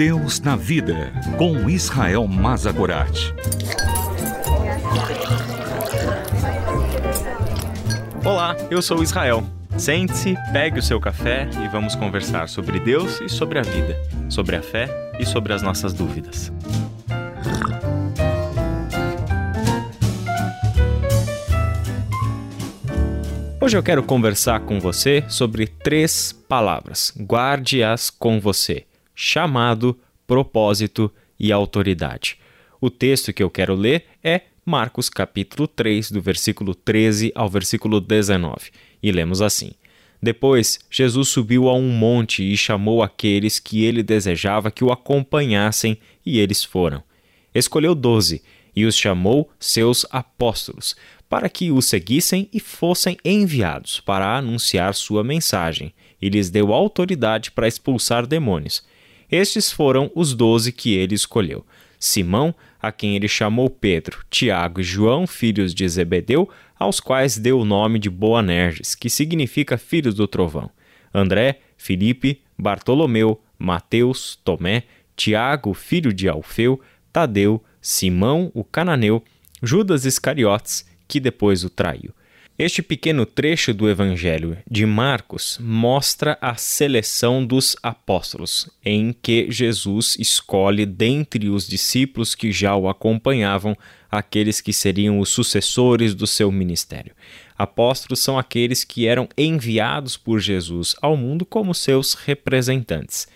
Deus na Vida, com Israel Mazagorat. Olá, eu sou Israel. Sente-se, pegue o seu café e vamos conversar sobre Deus e sobre a vida, sobre a fé e sobre as nossas dúvidas. Hoje eu quero conversar com você sobre três palavras. Guarde-as com você: chamado, propósito e autoridade. O texto que eu quero ler é Marcos capítulo 3, do versículo 13 ao versículo 19, e lemos assim: Depois Jesus subiu a um monte e chamou aqueles que ele desejava que o acompanhassem, e eles foram. Escolheu doze e os chamou seus apóstolos, para que o seguissem e fossem enviados para anunciar sua mensagem, e lhes deu autoridade para expulsar demônios. Estes foram os doze que ele escolheu: Simão, a quem ele chamou Pedro, Tiago e João, filhos de Zebedeu, aos quais deu o nome de Boanerges, que significa filhos do trovão. André, Filipe, Bartolomeu, Mateus, Tomé, Tiago, filho de Alfeu, Tadeu, Simão, o cananeu, Judas Iscariotes, que depois o traiu. Este pequeno trecho do Evangelho de Marcos mostra a seleção dos apóstolos, em que Jesus escolhe dentre os discípulos que já o acompanhavam aqueles que seriam os sucessores do seu ministério. Apóstolos são aqueles que eram enviados por Jesus ao mundo como seus representantes.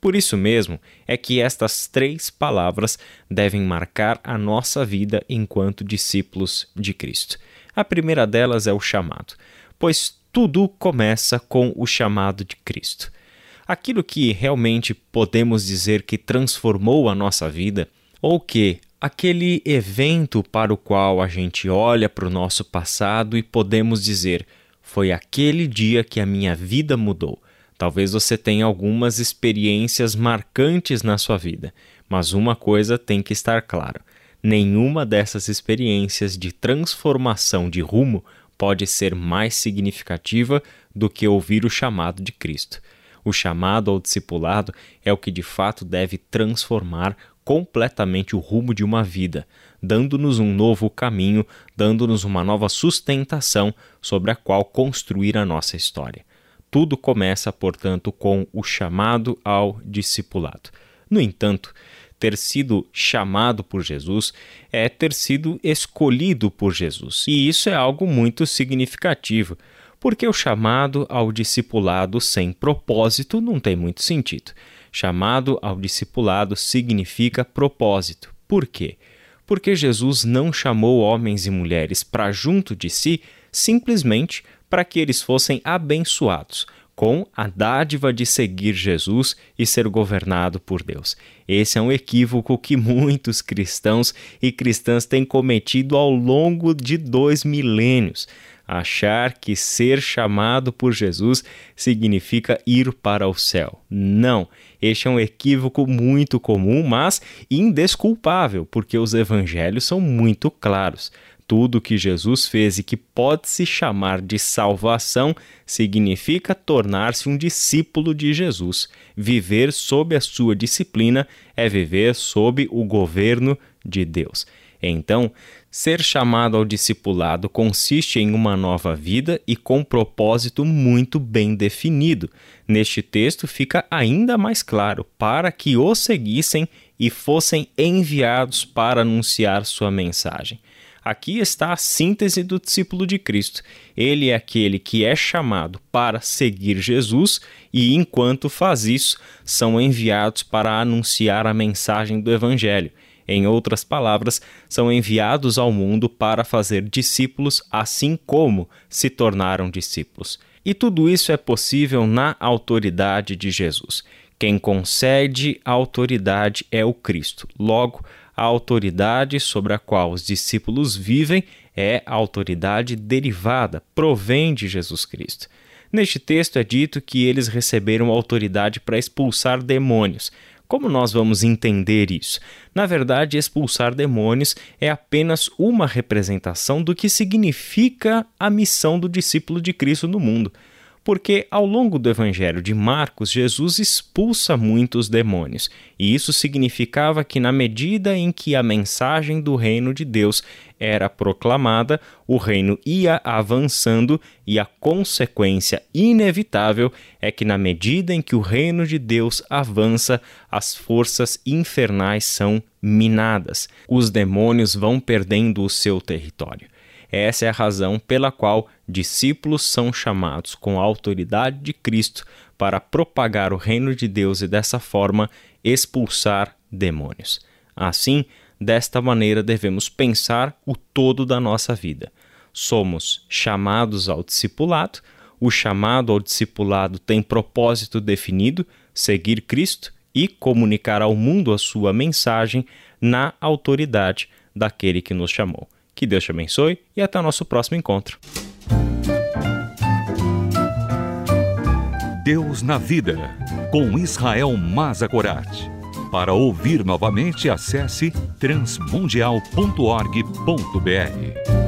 Por isso mesmo é que estas três palavras devem marcar a nossa vida enquanto discípulos de Cristo. A primeira delas é o chamado, pois tudo começa com o chamado de Cristo. Aquilo que realmente podemos dizer que transformou a nossa vida, ou que aquele evento para o qual a gente olha para o nosso passado e podemos dizer: foi aquele dia que a minha vida mudou Talvez você tenha algumas experiências marcantes na sua vida, mas uma coisa tem que estar clara: nenhuma dessas experiências de transformação de rumo pode ser mais significativa do que ouvir o chamado de Cristo. O chamado ao discipulado é o que de fato deve transformar completamente o rumo de uma vida, dando-nos um novo caminho, dando-nos uma nova sustentação sobre a qual construir a nossa história. Tudo começa, portanto, com o chamado ao discipulado. No entanto, ter sido chamado por Jesus é ter sido escolhido por Jesus. E isso é algo muito significativo, porque o chamado ao discipulado sem propósito não tem muito sentido. Chamado ao discipulado significa propósito. Por quê? Porque Jesus não chamou homens e mulheres para junto de si simplesmente para que eles fossem abençoados com a dádiva de seguir Jesus e ser governado por Deus. Esse é um equívoco que muitos cristãos e cristãs têm cometido ao longo de dois milênios. Achar que ser chamado por Jesus significa ir para o céu. Não, este é um equívoco muito comum, mas indesculpável, porque os evangelhos são muito claros tudo que Jesus fez e que pode se chamar de salvação significa tornar-se um discípulo de Jesus. Viver sob a sua disciplina é viver sob o governo de Deus. Então, ser chamado ao discipulado consiste em uma nova vida e com propósito muito bem definido. Neste texto fica ainda mais claro para que o seguissem e fossem enviados para anunciar sua mensagem. Aqui está a síntese do discípulo de Cristo. Ele é aquele que é chamado para seguir Jesus e, enquanto faz isso, são enviados para anunciar a mensagem do Evangelho. Em outras palavras, são enviados ao mundo para fazer discípulos, assim como se tornaram discípulos. E tudo isso é possível na autoridade de Jesus. Quem concede a autoridade é o Cristo. Logo, a autoridade sobre a qual os discípulos vivem é a autoridade derivada, provém de Jesus Cristo. Neste texto é dito que eles receberam autoridade para expulsar demônios. Como nós vamos entender isso? Na verdade, expulsar demônios é apenas uma representação do que significa a missão do discípulo de Cristo no mundo. Porque ao longo do Evangelho de Marcos, Jesus expulsa muitos demônios, e isso significava que, na medida em que a mensagem do reino de Deus era proclamada, o reino ia avançando, e a consequência inevitável é que, na medida em que o reino de Deus avança, as forças infernais são minadas, os demônios vão perdendo o seu território. Essa é a razão pela qual discípulos são chamados com a autoridade de Cristo para propagar o reino de Deus e dessa forma expulsar demônios. Assim, desta maneira devemos pensar o todo da nossa vida. Somos chamados ao discipulado, o chamado ao discipulado tem propósito definido, seguir Cristo e comunicar ao mundo a sua mensagem na autoridade daquele que nos chamou. Que Deus te abençoe e até o nosso próximo encontro. Deus na Vida, com Israel Mazagorat. Para ouvir novamente, acesse transmundial.org.br.